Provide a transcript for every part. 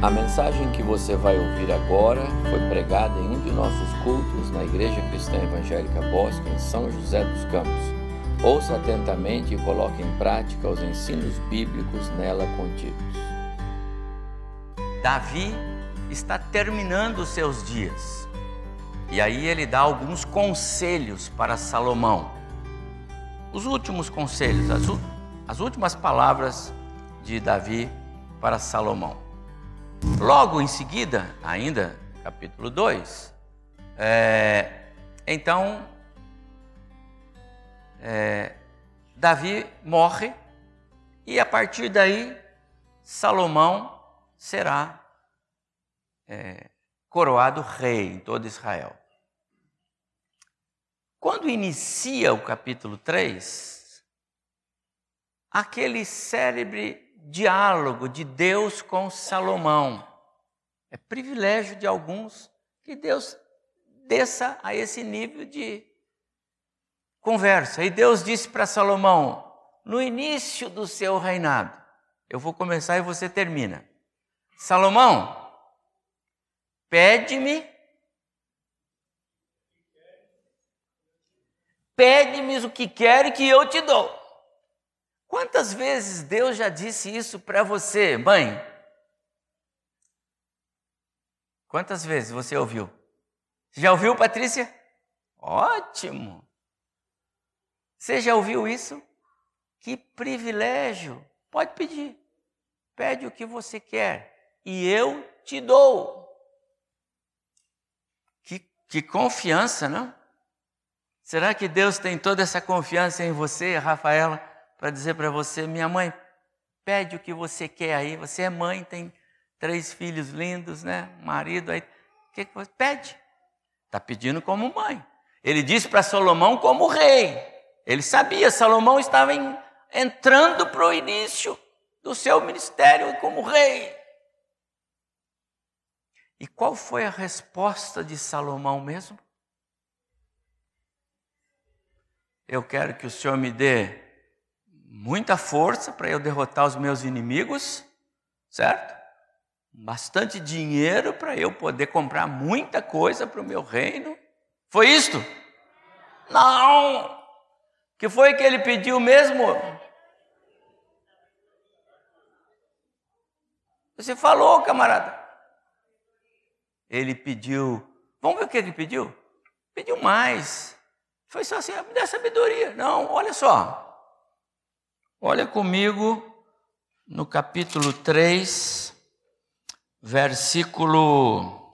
A mensagem que você vai ouvir agora foi pregada em um de nossos cultos na Igreja Cristã Evangélica Bosque, em São José dos Campos. Ouça atentamente e coloque em prática os ensinos bíblicos nela contidos. Davi está terminando os seus dias. E aí ele dá alguns conselhos para Salomão. Os últimos conselhos, as, as últimas palavras de Davi para Salomão. Logo em seguida, ainda capítulo 2, é, então é, Davi morre e a partir daí Salomão será é, coroado rei em todo Israel. Quando inicia o capítulo 3, aquele célebre diálogo de Deus com Salomão. É privilégio de alguns que Deus desça a esse nível de conversa. E Deus disse para Salomão: no início do seu reinado, eu vou começar e você termina. Salomão, pede-me. Pede-me o que quer que eu te dou. Quantas vezes Deus já disse isso para você, mãe? Quantas vezes você ouviu? Você já ouviu, Patrícia? Ótimo! Você já ouviu isso? Que privilégio! Pode pedir. Pede o que você quer e eu te dou. Que, que confiança, não? Será que Deus tem toda essa confiança em você, Rafaela? Para dizer para você: minha mãe, pede o que você quer aí. Você é mãe, tem três filhos lindos, né? marido aí. O que, que você pede? Está pedindo como mãe. Ele disse para Salomão como rei. Ele sabia, Salomão estava em, entrando para o início do seu ministério como rei. E qual foi a resposta de Salomão mesmo? Eu quero que o Senhor me dê muita força para eu derrotar os meus inimigos, certo? Bastante dinheiro para eu poder comprar muita coisa para o meu reino. Foi isto? Não! Que foi que ele pediu mesmo? Você falou, camarada. Ele pediu. Vamos ver o que ele pediu? Pediu mais. Foi só assim, me dá sabedoria. Não, olha só. Olha comigo no capítulo 3, versículo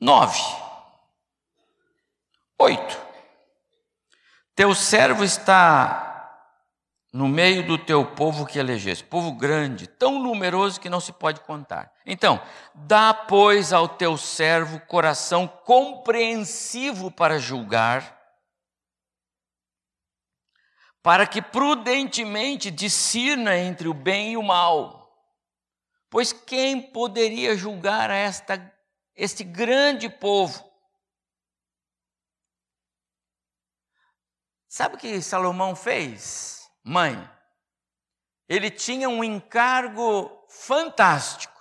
9. 8. Teu servo está no meio do teu povo que elegeste, povo grande, tão numeroso que não se pode contar. Então, dá, pois, ao teu servo coração compreensivo para julgar para que prudentemente discirna entre o bem e o mal. Pois quem poderia julgar esta, este grande povo? Sabe o que Salomão fez, mãe? Ele tinha um encargo fantástico,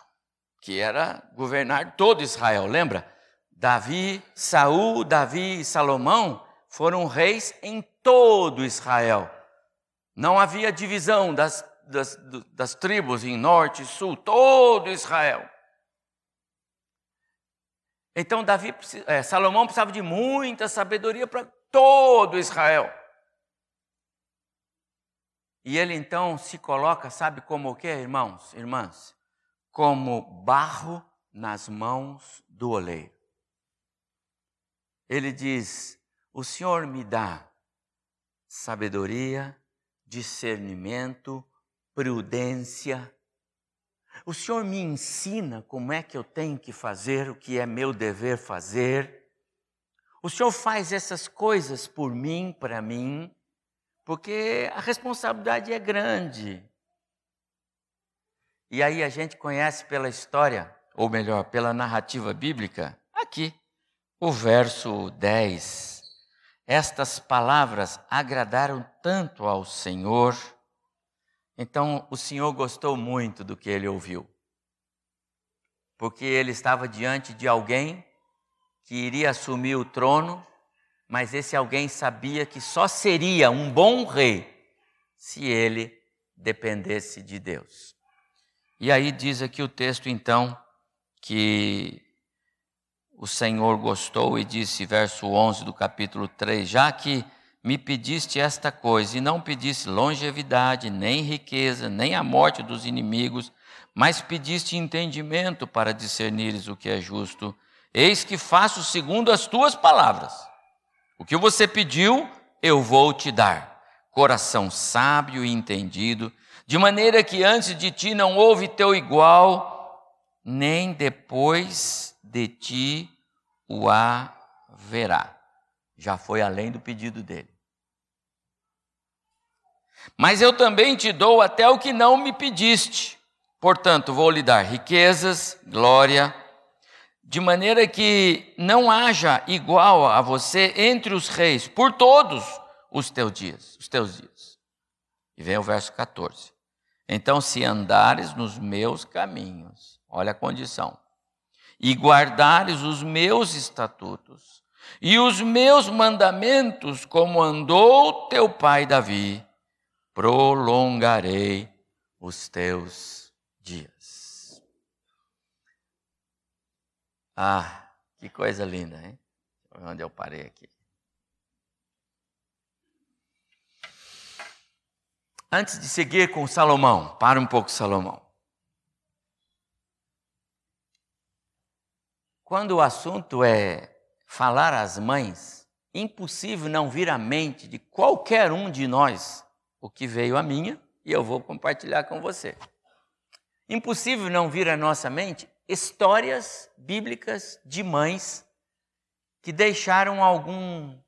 que era governar todo Israel, lembra? Davi, Saul, Davi e Salomão foram reis em todo Israel. Não havia divisão das, das, das tribos em norte e sul, todo Israel. Então Davi, é, Salomão precisava de muita sabedoria para todo Israel. E ele então se coloca, sabe como o que, irmãos, irmãs? Como barro nas mãos do oleiro. Ele diz: O Senhor me dá sabedoria, discernimento, prudência. O Senhor me ensina como é que eu tenho que fazer, o que é meu dever fazer. O Senhor faz essas coisas por mim, para mim, porque a responsabilidade é grande. E aí a gente conhece pela história, ou melhor, pela narrativa bíblica, aqui, o verso 10 estas palavras agradaram tanto ao Senhor, então o Senhor gostou muito do que ele ouviu. porque ele estava diante de alguém que iria assumir o trono, mas esse alguém sabia que só seria um bom rei se ele dependesse de Deus. E aí diz aqui o texto, então, que o Senhor gostou e disse, verso 11 do capítulo 3, já que me pediste esta coisa e não pediste longevidade, nem riqueza, nem a morte dos inimigos, mas pediste entendimento para discernires o que é justo, eis que faço segundo as tuas palavras. O que você pediu, eu vou te dar. Coração sábio e entendido, de maneira que antes de ti não houve teu igual, nem depois de ti o haverá. Já foi além do pedido dele. Mas eu também te dou até o que não me pediste. Portanto, vou lhe dar riquezas, glória, de maneira que não haja igual a você entre os reis, por todos os teus dias, os teus dias. E vem o verso 14. Então, se andares nos meus caminhos, olha a condição, e guardares os meus estatutos e os meus mandamentos, como andou teu pai Davi, prolongarei os teus dias. Ah, que coisa linda, hein? Onde eu parei aqui. Antes de seguir com Salomão, para um pouco, Salomão. Quando o assunto é falar às mães, impossível não vir à mente de qualquer um de nós o que veio à minha e eu vou compartilhar com você. Impossível não vir à nossa mente histórias bíblicas de mães que deixaram algum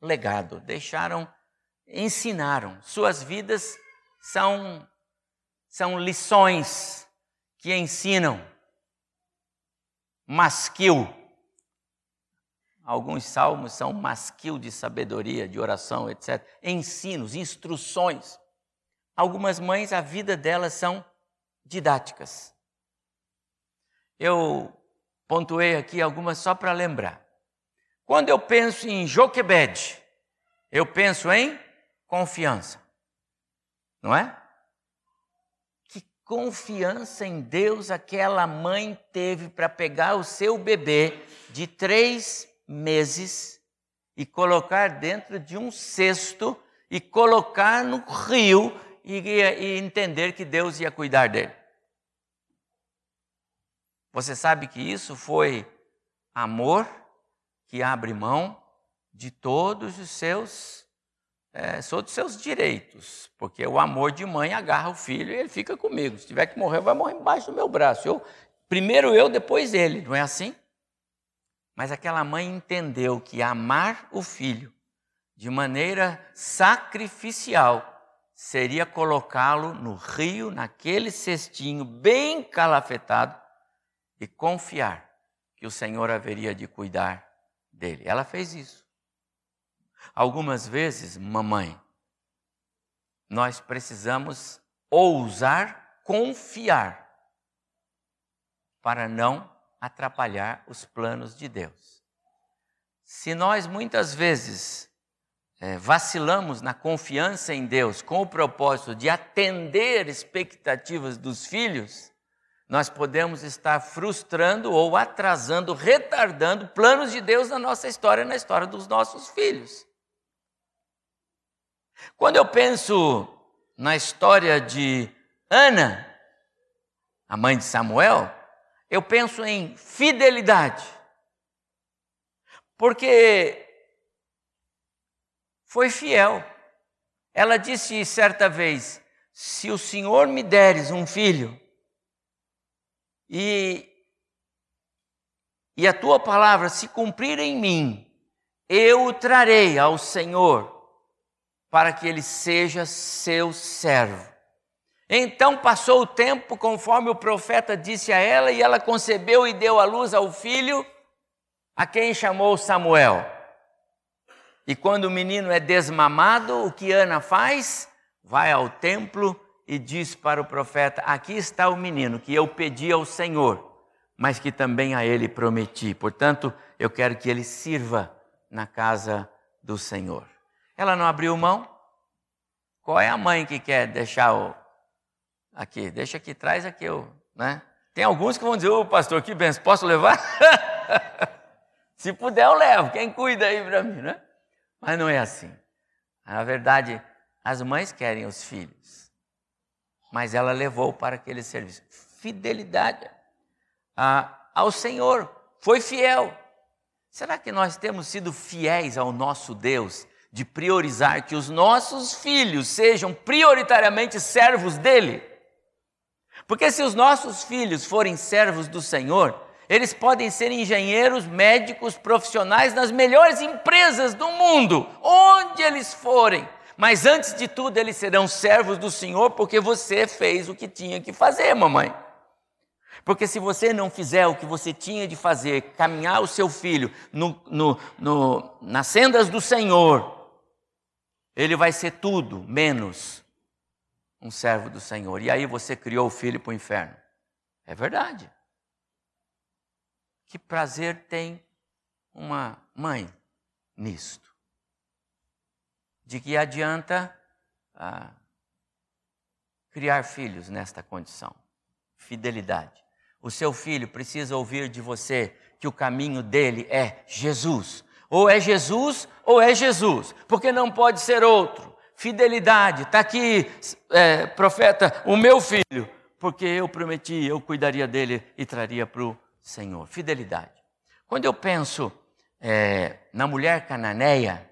legado, deixaram, ensinaram. Suas vidas são, são lições que ensinam masquil. Alguns salmos são masquil de sabedoria, de oração, etc. Ensinos, instruções. Algumas mães, a vida delas são didáticas. Eu pontuei aqui algumas só para lembrar. Quando eu penso em Joquebed, eu penso em confiança. Não é? Confiança em Deus aquela mãe teve para pegar o seu bebê de três meses e colocar dentro de um cesto e colocar no rio e, e entender que Deus ia cuidar dele. Você sabe que isso foi amor que abre mão de todos os seus é, sou dos seus direitos, porque o amor de mãe agarra o filho e ele fica comigo. Se tiver que morrer, vai morrer embaixo do meu braço. Eu, primeiro eu, depois ele, não é assim? Mas aquela mãe entendeu que amar o filho de maneira sacrificial seria colocá-lo no rio, naquele cestinho bem calafetado e confiar que o Senhor haveria de cuidar dele. Ela fez isso. Algumas vezes, mamãe, nós precisamos ousar confiar para não atrapalhar os planos de Deus. Se nós muitas vezes é, vacilamos na confiança em Deus com o propósito de atender expectativas dos filhos, nós podemos estar frustrando ou atrasando, retardando planos de Deus na nossa história, na história dos nossos filhos. Quando eu penso na história de Ana, a mãe de Samuel, eu penso em fidelidade. Porque foi fiel. Ela disse certa vez: Se o Senhor me deres um filho, e, e a tua palavra se cumprir em mim, eu o trarei ao Senhor para que ele seja seu servo. Então passou o tempo, conforme o profeta disse a ela, e ela concebeu e deu à luz ao filho, a quem chamou Samuel. E quando o menino é desmamado, o que Ana faz? Vai ao templo e diz para o profeta: Aqui está o menino que eu pedi ao Senhor, mas que também a ele prometi. Portanto, eu quero que ele sirva na casa do Senhor. Ela não abriu mão. Qual é a mãe que quer deixar o aqui? Deixa aqui, traz aqui o, né? Tem alguns que vão dizer: "Ô, pastor, que benção, posso levar?" Se puder, eu levo. Quem cuida aí para mim, né? Mas não é assim. Na verdade, as mães querem os filhos. Mas ela levou para aquele serviço. Fidelidade ao Senhor. Foi fiel. Será que nós temos sido fiéis ao nosso Deus de priorizar que os nossos filhos sejam prioritariamente servos dele? Porque se os nossos filhos forem servos do Senhor, eles podem ser engenheiros, médicos, profissionais nas melhores empresas do mundo, onde eles forem. Mas antes de tudo, eles serão servos do Senhor, porque você fez o que tinha que fazer, mamãe. Porque se você não fizer o que você tinha de fazer, caminhar o seu filho no, no, no, nas sendas do Senhor, ele vai ser tudo menos um servo do Senhor. E aí você criou o filho para o inferno. É verdade. Que prazer tem uma mãe nisto? De que adianta ah, criar filhos nesta condição? Fidelidade. O seu filho precisa ouvir de você que o caminho dele é Jesus. Ou é Jesus ou é Jesus, porque não pode ser outro. Fidelidade, está aqui, é, profeta, o meu filho, porque eu prometi, eu cuidaria dele e traria para o Senhor. Fidelidade. Quando eu penso é, na mulher cananeia,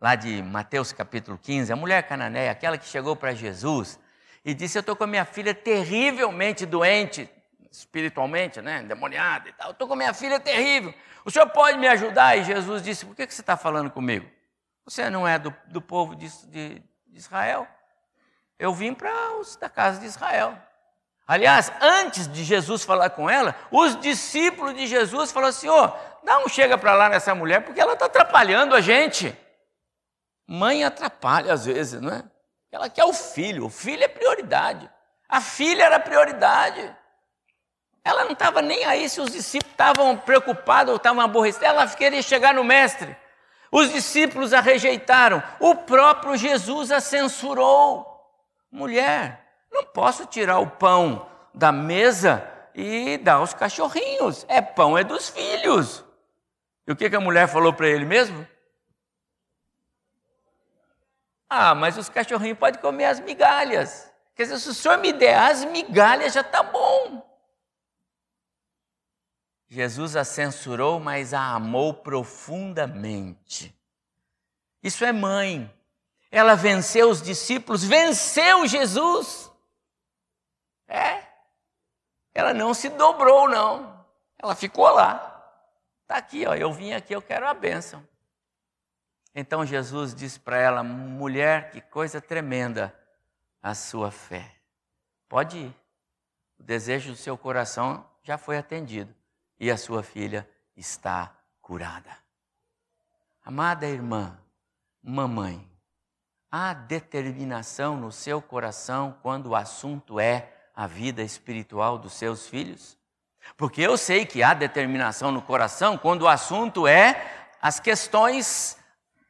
lá de Mateus capítulo 15, a mulher cananeia, aquela que chegou para Jesus e disse: Eu estou com a minha filha terrivelmente doente, espiritualmente, né, endemoniada e tal. Estou com minha filha terrível. O senhor pode me ajudar? E Jesus disse: Por que, que você está falando comigo? Você não é do, do povo de, de, Israel. Eu vim para os da casa de Israel. Aliás, antes de Jesus falar com ela, os discípulos de Jesus falaram assim: Ô, dá um chega para lá nessa mulher, porque ela está atrapalhando a gente. Mãe atrapalha às vezes, não é? Ela quer o filho, o filho é prioridade. A filha era prioridade. Ela não estava nem aí se os discípulos estavam preocupados ou estavam aborrecidos. Ela queria chegar no mestre. Os discípulos a rejeitaram. O próprio Jesus a censurou. Mulher, não posso tirar o pão da mesa e dar aos cachorrinhos. É pão, é dos filhos. E o que, que a mulher falou para ele mesmo? Ah, mas os cachorrinhos podem comer as migalhas. Quer dizer, se o senhor me der as migalhas, já está bom. Jesus a censurou, mas a amou profundamente. Isso é mãe. Ela venceu os discípulos, venceu Jesus. É. Ela não se dobrou, não. Ela ficou lá. Está aqui, ó, eu vim aqui, eu quero a bênção. Então Jesus disse para ela: mulher, que coisa tremenda a sua fé. Pode ir. O desejo do seu coração já foi atendido e a sua filha está curada. Amada irmã, mamãe, há determinação no seu coração quando o assunto é a vida espiritual dos seus filhos? Porque eu sei que há determinação no coração quando o assunto é as questões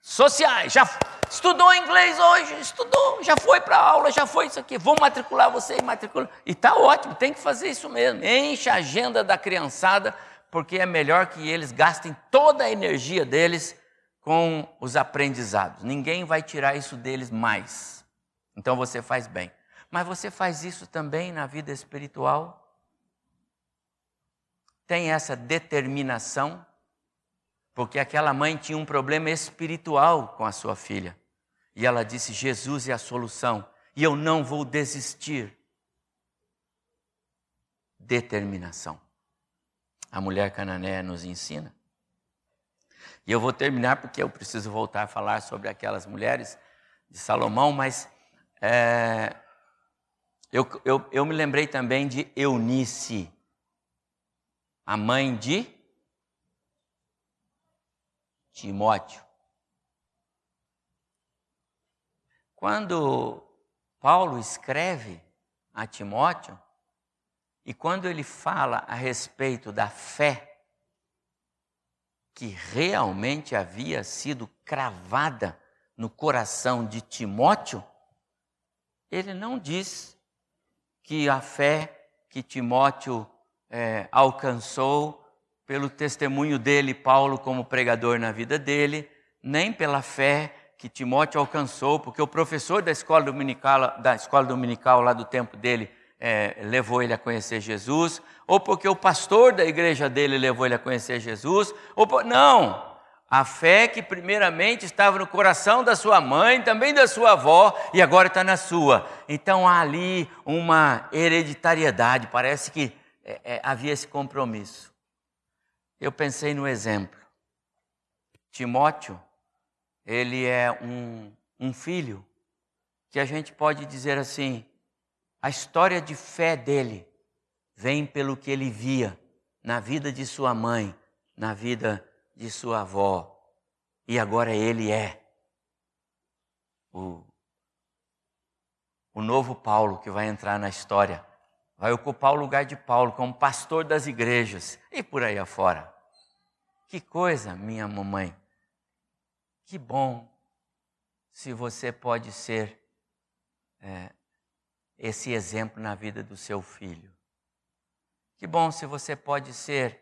sociais. Já estudou inglês hoje? Estudou, já foi para aula, já foi isso aqui. Vou matricular você e matricular. E está ótimo, tem que fazer isso mesmo. Enche a agenda da criançada, porque é melhor que eles gastem toda a energia deles com os aprendizados. Ninguém vai tirar isso deles mais. Então você faz bem. Mas você faz isso também na vida espiritual? Tem essa determinação porque aquela mãe tinha um problema espiritual com a sua filha. E ela disse: Jesus é a solução, e eu não vou desistir. Determinação. A mulher cananeia nos ensina. E eu vou terminar porque eu preciso voltar a falar sobre aquelas mulheres de Salomão, mas é, eu, eu, eu me lembrei também de Eunice, a mãe de Timóteo. Quando Paulo escreve a Timóteo, E quando ele fala a respeito da fé que realmente havia sido cravada no coração de Timóteo, ele não diz que a fé que Timóteo é, alcançou pelo testemunho dele, Paulo, como pregador na vida dele, nem pela fé que Timóteo alcançou, porque o professor da escola dominical, da escola dominical lá do tempo dele é, levou ele a conhecer Jesus, ou porque o pastor da igreja dele levou ele a conhecer Jesus, ou por... não, a fé que primeiramente estava no coração da sua mãe, também da sua avó, e agora está na sua. Então há ali uma hereditariedade, parece que é, é, havia esse compromisso. Eu pensei no exemplo. Timóteo, ele é um, um filho que a gente pode dizer assim: a história de fé dele vem pelo que ele via na vida de sua mãe, na vida de sua avó. E agora ele é o, o novo Paulo que vai entrar na história. Vai ocupar o lugar de Paulo como pastor das igrejas e por aí afora. Que coisa, minha mamãe. Que bom se você pode ser é, esse exemplo na vida do seu filho. Que bom se você pode ser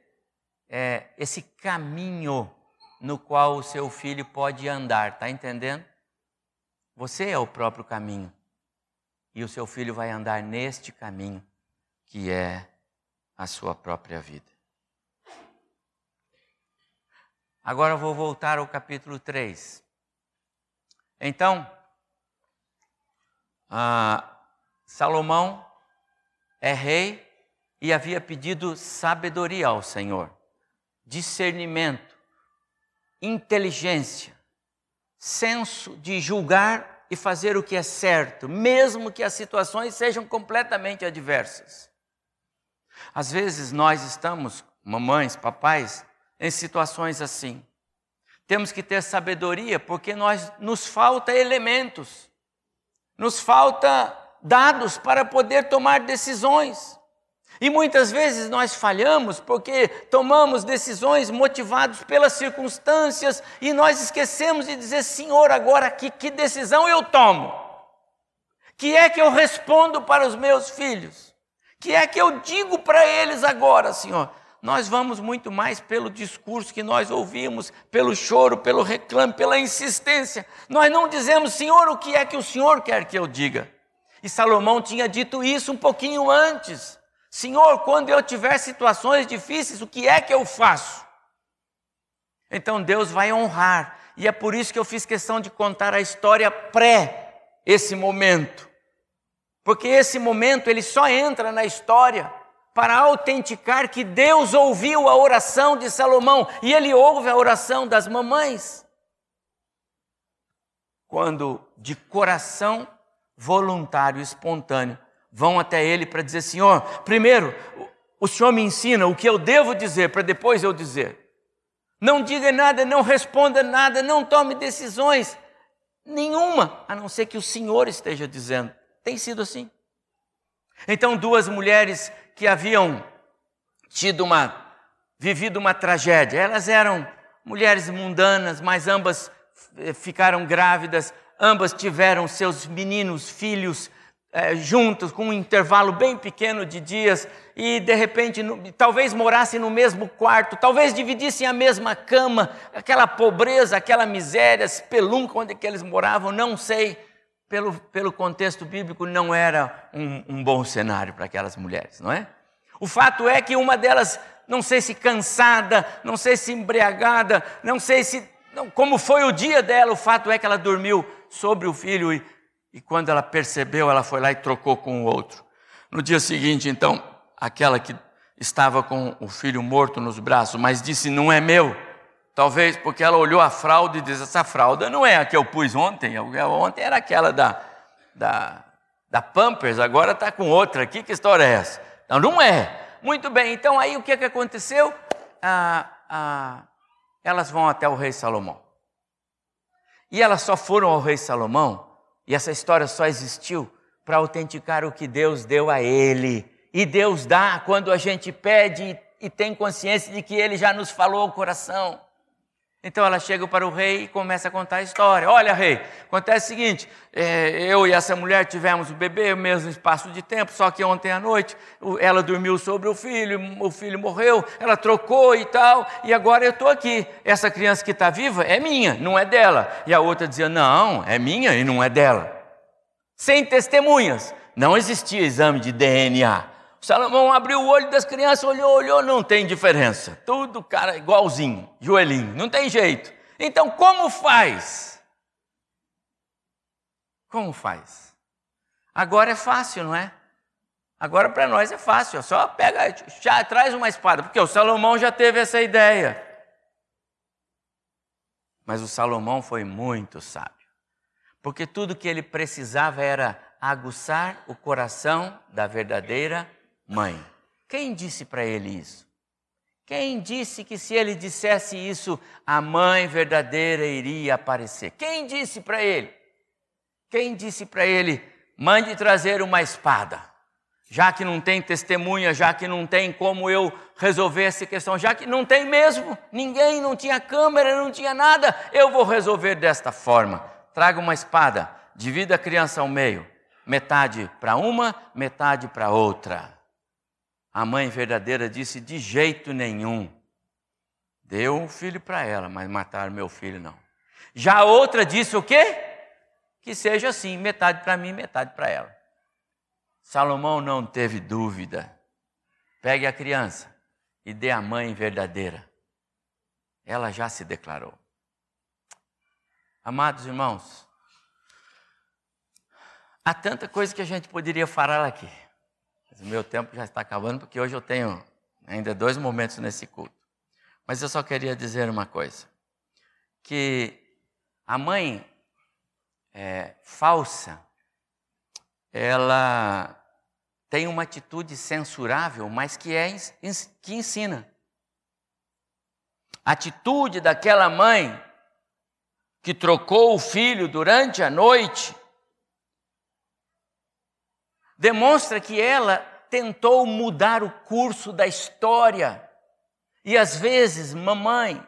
é, esse caminho no qual o seu filho pode andar, está entendendo? Você é o próprio caminho. E o seu filho vai andar neste caminho, que é a sua própria vida. Agora eu vou voltar ao capítulo 3. Então, ah, Salomão é rei e havia pedido sabedoria ao Senhor discernimento, inteligência, senso de julgar e fazer o que é certo, mesmo que as situações sejam completamente adversas. Às vezes nós estamos, mamães, papais, em situações assim. Temos que ter sabedoria porque nós nos falta elementos. Nos falta dados para poder tomar decisões. E muitas vezes nós falhamos porque tomamos decisões motivados pelas circunstâncias e nós esquecemos de dizer: Senhor, agora aqui, que decisão eu tomo? Que é que eu respondo para os meus filhos? Que é que eu digo para eles agora, Senhor? Nós vamos muito mais pelo discurso que nós ouvimos, pelo choro, pelo reclame, pela insistência. Nós não dizemos, Senhor, o que é que o Senhor quer que eu diga? E Salomão tinha dito isso um pouquinho antes. Senhor, quando eu tiver situações difíceis, o que é que eu faço? Então Deus vai honrar, e é por isso que eu fiz questão de contar a história pré esse momento. Porque esse momento ele só entra na história para autenticar que Deus ouviu a oração de Salomão e ele ouve a oração das mamães. Quando de coração voluntário, espontâneo, vão até ele para dizer: Senhor, primeiro, o Senhor me ensina o que eu devo dizer para depois eu dizer. Não diga nada, não responda nada, não tome decisões nenhuma, a não ser que o Senhor esteja dizendo. Tem sido assim. Então, duas mulheres que haviam tido uma vivido uma tragédia, elas eram mulheres mundanas, mas ambas eh, ficaram grávidas, ambas tiveram seus meninos, filhos é, juntos, com um intervalo bem pequeno de dias, e de repente, no, talvez morassem no mesmo quarto, talvez dividissem a mesma cama, aquela pobreza, aquela miséria, espelunca onde que eles moravam, não sei. Pelo, pelo contexto bíblico, não era um, um bom cenário para aquelas mulheres, não é? O fato é que uma delas, não sei se cansada, não sei se embriagada, não sei se. Não, como foi o dia dela, o fato é que ela dormiu sobre o filho e e quando ela percebeu, ela foi lá e trocou com o outro. No dia seguinte, então, aquela que estava com o filho morto nos braços, mas disse: Não é meu. Talvez porque ela olhou a fralda e disse: Essa fralda não é a que eu pus ontem. Ontem era aquela da, da, da Pampers, agora está com outra aqui. Que história é essa? Não, não é. Muito bem, então aí o que, que aconteceu? Ah, ah, elas vão até o rei Salomão. E elas só foram ao rei Salomão e essa história só existiu para autenticar o que Deus deu a ele E Deus dá quando a gente pede e tem consciência de que Ele já nos falou o coração. Então ela chega para o rei e começa a contar a história. Olha, rei, acontece o seguinte: é, eu e essa mulher tivemos o bebê no mesmo espaço de tempo, só que ontem à noite ela dormiu sobre o filho, o filho morreu, ela trocou e tal, e agora eu estou aqui. Essa criança que está viva é minha, não é dela. E a outra dizia: não, é minha e não é dela. Sem testemunhas. Não existia exame de DNA. Salomão abriu o olho das crianças, olhou, olhou, não tem diferença. Tudo, cara, igualzinho, joelhinho, não tem jeito. Então, como faz? Como faz? Agora é fácil, não é? Agora para nós é fácil, só pega, já traz uma espada, porque o Salomão já teve essa ideia. Mas o Salomão foi muito sábio, porque tudo que ele precisava era aguçar o coração da verdadeira mãe. Quem disse para ele isso? Quem disse que se ele dissesse isso, a mãe verdadeira iria aparecer? Quem disse para ele? Quem disse para ele, mande trazer uma espada? Já que não tem testemunha, já que não tem como eu resolver essa questão, já que não tem mesmo, ninguém, não tinha câmera, não tinha nada, eu vou resolver desta forma. Traga uma espada, divida a criança ao meio, metade para uma, metade para outra. A mãe verdadeira disse: de jeito nenhum. Deu um filho para ela, mas mataram meu filho não. Já a outra disse o quê? Que seja assim, metade para mim, metade para ela. Salomão não teve dúvida. Pegue a criança e dê a mãe verdadeira. Ela já se declarou. Amados irmãos, há tanta coisa que a gente poderia falar aqui. Mas o meu tempo já está acabando, porque hoje eu tenho ainda dois momentos nesse culto. Mas eu só queria dizer uma coisa: que a mãe é, falsa, ela tem uma atitude censurável, mas que, é, que ensina. A atitude daquela mãe que trocou o filho durante a noite demonstra que ela tentou mudar o curso da história. E às vezes, mamãe,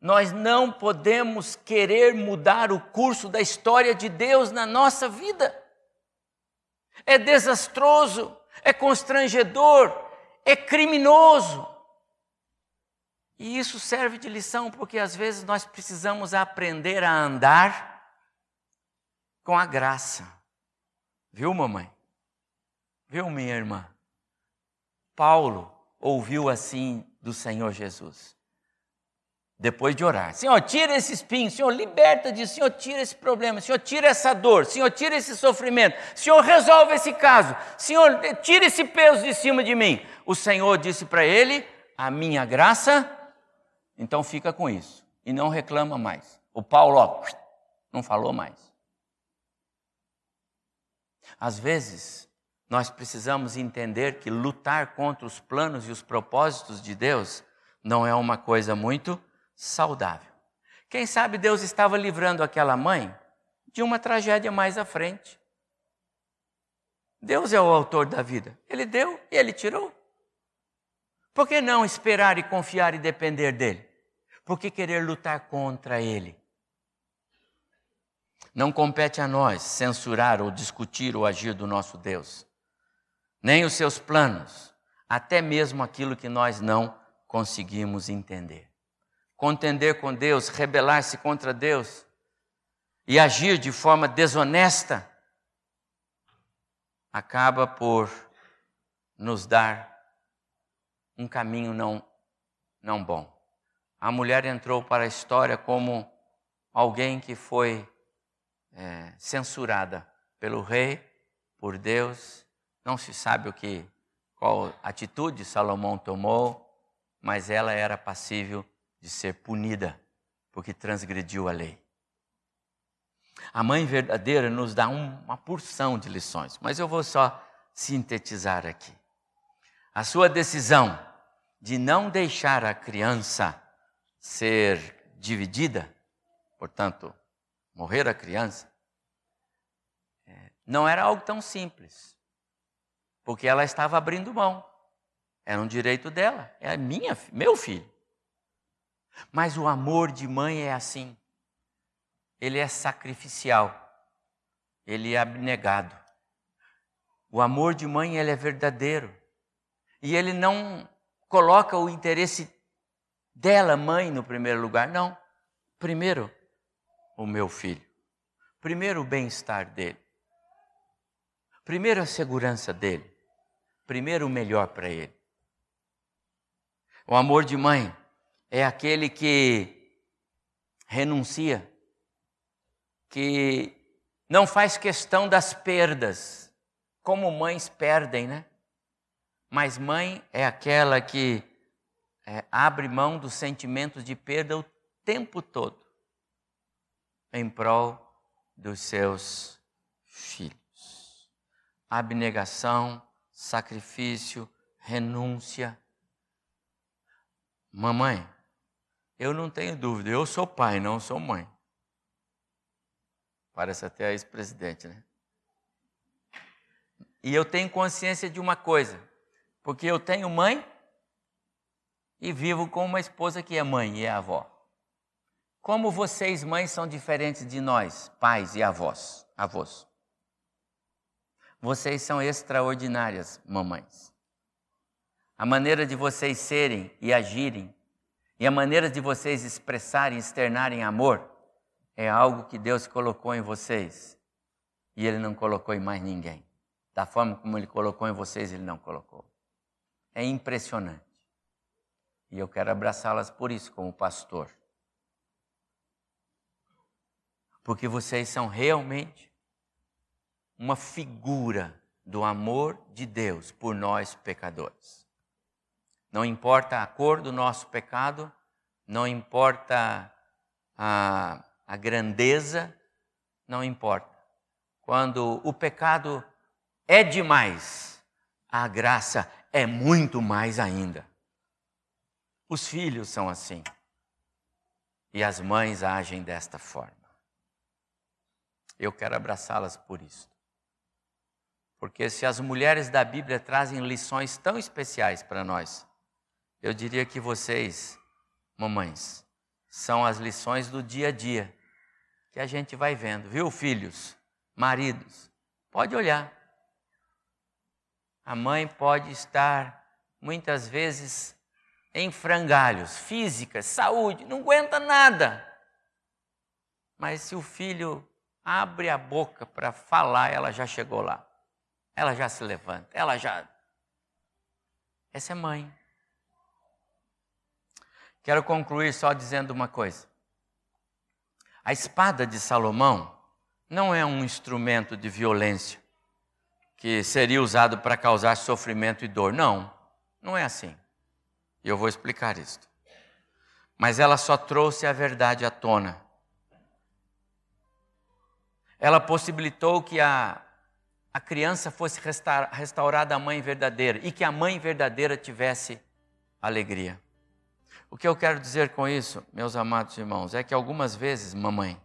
nós não podemos querer mudar o curso da história de Deus na nossa vida. É desastroso, é constrangedor, é criminoso. E isso serve de lição porque às vezes nós precisamos aprender a andar com a graça. Viu, mamãe? Viu, minha irmã? Paulo ouviu assim do Senhor Jesus. Depois de orar, Senhor, tira esse espinho, Senhor, liberta disso, Senhor, tira esse problema, Senhor, tira essa dor, Senhor, tira esse sofrimento, Senhor, resolve esse caso, Senhor, tira esse peso de cima de mim. O Senhor disse para ele: A minha graça, então fica com isso e não reclama mais. O Paulo, ó, não falou mais. Às vezes, nós precisamos entender que lutar contra os planos e os propósitos de Deus não é uma coisa muito saudável. Quem sabe Deus estava livrando aquela mãe de uma tragédia mais à frente. Deus é o autor da vida. Ele deu e ele tirou. Por que não esperar e confiar e depender dele? Por que querer lutar contra ele? Não compete a nós censurar ou discutir o agir do nosso Deus nem os seus planos, até mesmo aquilo que nós não conseguimos entender. Contender com Deus, rebelar-se contra Deus e agir de forma desonesta acaba por nos dar um caminho não, não bom. A mulher entrou para a história como alguém que foi é, censurada pelo rei, por Deus não se sabe o que, qual atitude Salomão tomou, mas ela era passível de ser punida porque transgrediu a lei. A mãe verdadeira nos dá uma porção de lições, mas eu vou só sintetizar aqui. A sua decisão de não deixar a criança ser dividida, portanto, morrer a criança, é, não era algo tão simples. Porque ela estava abrindo mão. Era um direito dela, é minha, meu filho. Mas o amor de mãe é assim. Ele é sacrificial. Ele é abnegado. O amor de mãe ele é verdadeiro. E ele não coloca o interesse dela, mãe, no primeiro lugar. Não. Primeiro, o meu filho. Primeiro, o bem-estar dele. Primeiro, a segurança dele. Primeiro, o melhor para ele. O amor de mãe é aquele que renuncia, que não faz questão das perdas, como mães perdem, né? Mas mãe é aquela que é, abre mão dos sentimentos de perda o tempo todo em prol dos seus filhos. Abnegação, sacrifício, renúncia. Mamãe, eu não tenho dúvida, eu sou pai, não sou mãe. Parece até a ex-presidente, né? E eu tenho consciência de uma coisa, porque eu tenho mãe e vivo com uma esposa que é mãe e é avó. Como vocês, mães, são diferentes de nós, pais e avós, avós. Vocês são extraordinárias, mamães. A maneira de vocês serem e agirem, e a maneira de vocês expressarem externarem amor, é algo que Deus colocou em vocês e Ele não colocou em mais ninguém. Da forma como Ele colocou em vocês, Ele não colocou. É impressionante. E eu quero abraçá-las por isso, como pastor porque vocês são realmente uma figura do amor de Deus por nós pecadores. Não importa a cor do nosso pecado, não importa a, a grandeza, não importa. Quando o pecado é demais, a graça é muito mais ainda. Os filhos são assim. E as mães agem desta forma. Eu quero abraçá-las por isso. Porque se as mulheres da Bíblia trazem lições tão especiais para nós, eu diria que vocês, mamães, são as lições do dia a dia que a gente vai vendo, viu, filhos, maridos? Pode olhar. A mãe pode estar muitas vezes em frangalhos, físicas, saúde, não aguenta nada. Mas se o filho abre a boca para falar, ela já chegou lá. Ela já se levanta, ela já. Essa é mãe. Quero concluir só dizendo uma coisa. A espada de Salomão não é um instrumento de violência que seria usado para causar sofrimento e dor. Não, não é assim. E eu vou explicar isso. Mas ela só trouxe a verdade à tona ela possibilitou que a, a criança fosse restaurada à mãe verdadeira e que a mãe verdadeira tivesse alegria. O que eu quero dizer com isso, meus amados irmãos, é que algumas vezes, mamãe,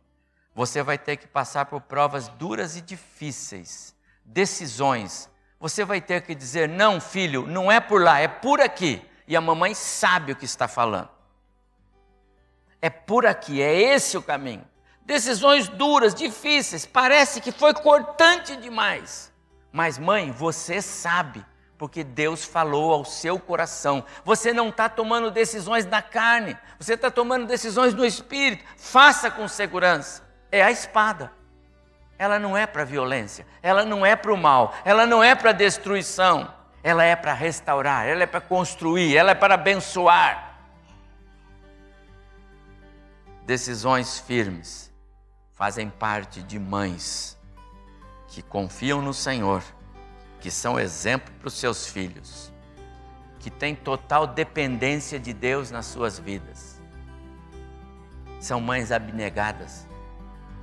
você vai ter que passar por provas duras e difíceis, decisões. Você vai ter que dizer: não, filho, não é por lá, é por aqui. E a mamãe sabe o que está falando. É por aqui, é esse o caminho decisões duras, difíceis, parece que foi cortante demais. Mas, mãe, você sabe, porque Deus falou ao seu coração. Você não está tomando decisões na carne, você está tomando decisões no espírito. Faça com segurança. É a espada. Ela não é para violência, ela não é para o mal, ela não é para destruição, ela é para restaurar, ela é para construir, ela é para abençoar. Decisões firmes fazem parte de mães que confiam no Senhor, que são exemplo para os seus filhos, que têm total dependência de Deus nas suas vidas. São mães abnegadas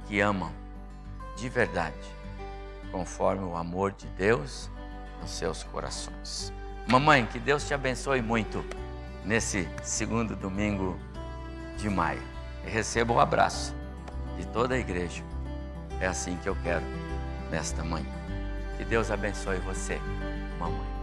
que amam de verdade, conforme o amor de Deus nos seus corações. Mamãe, que Deus te abençoe muito nesse segundo domingo de maio. Receba um abraço de toda a igreja. É assim que eu quero nesta manhã. Que Deus abençoe você, mamãe.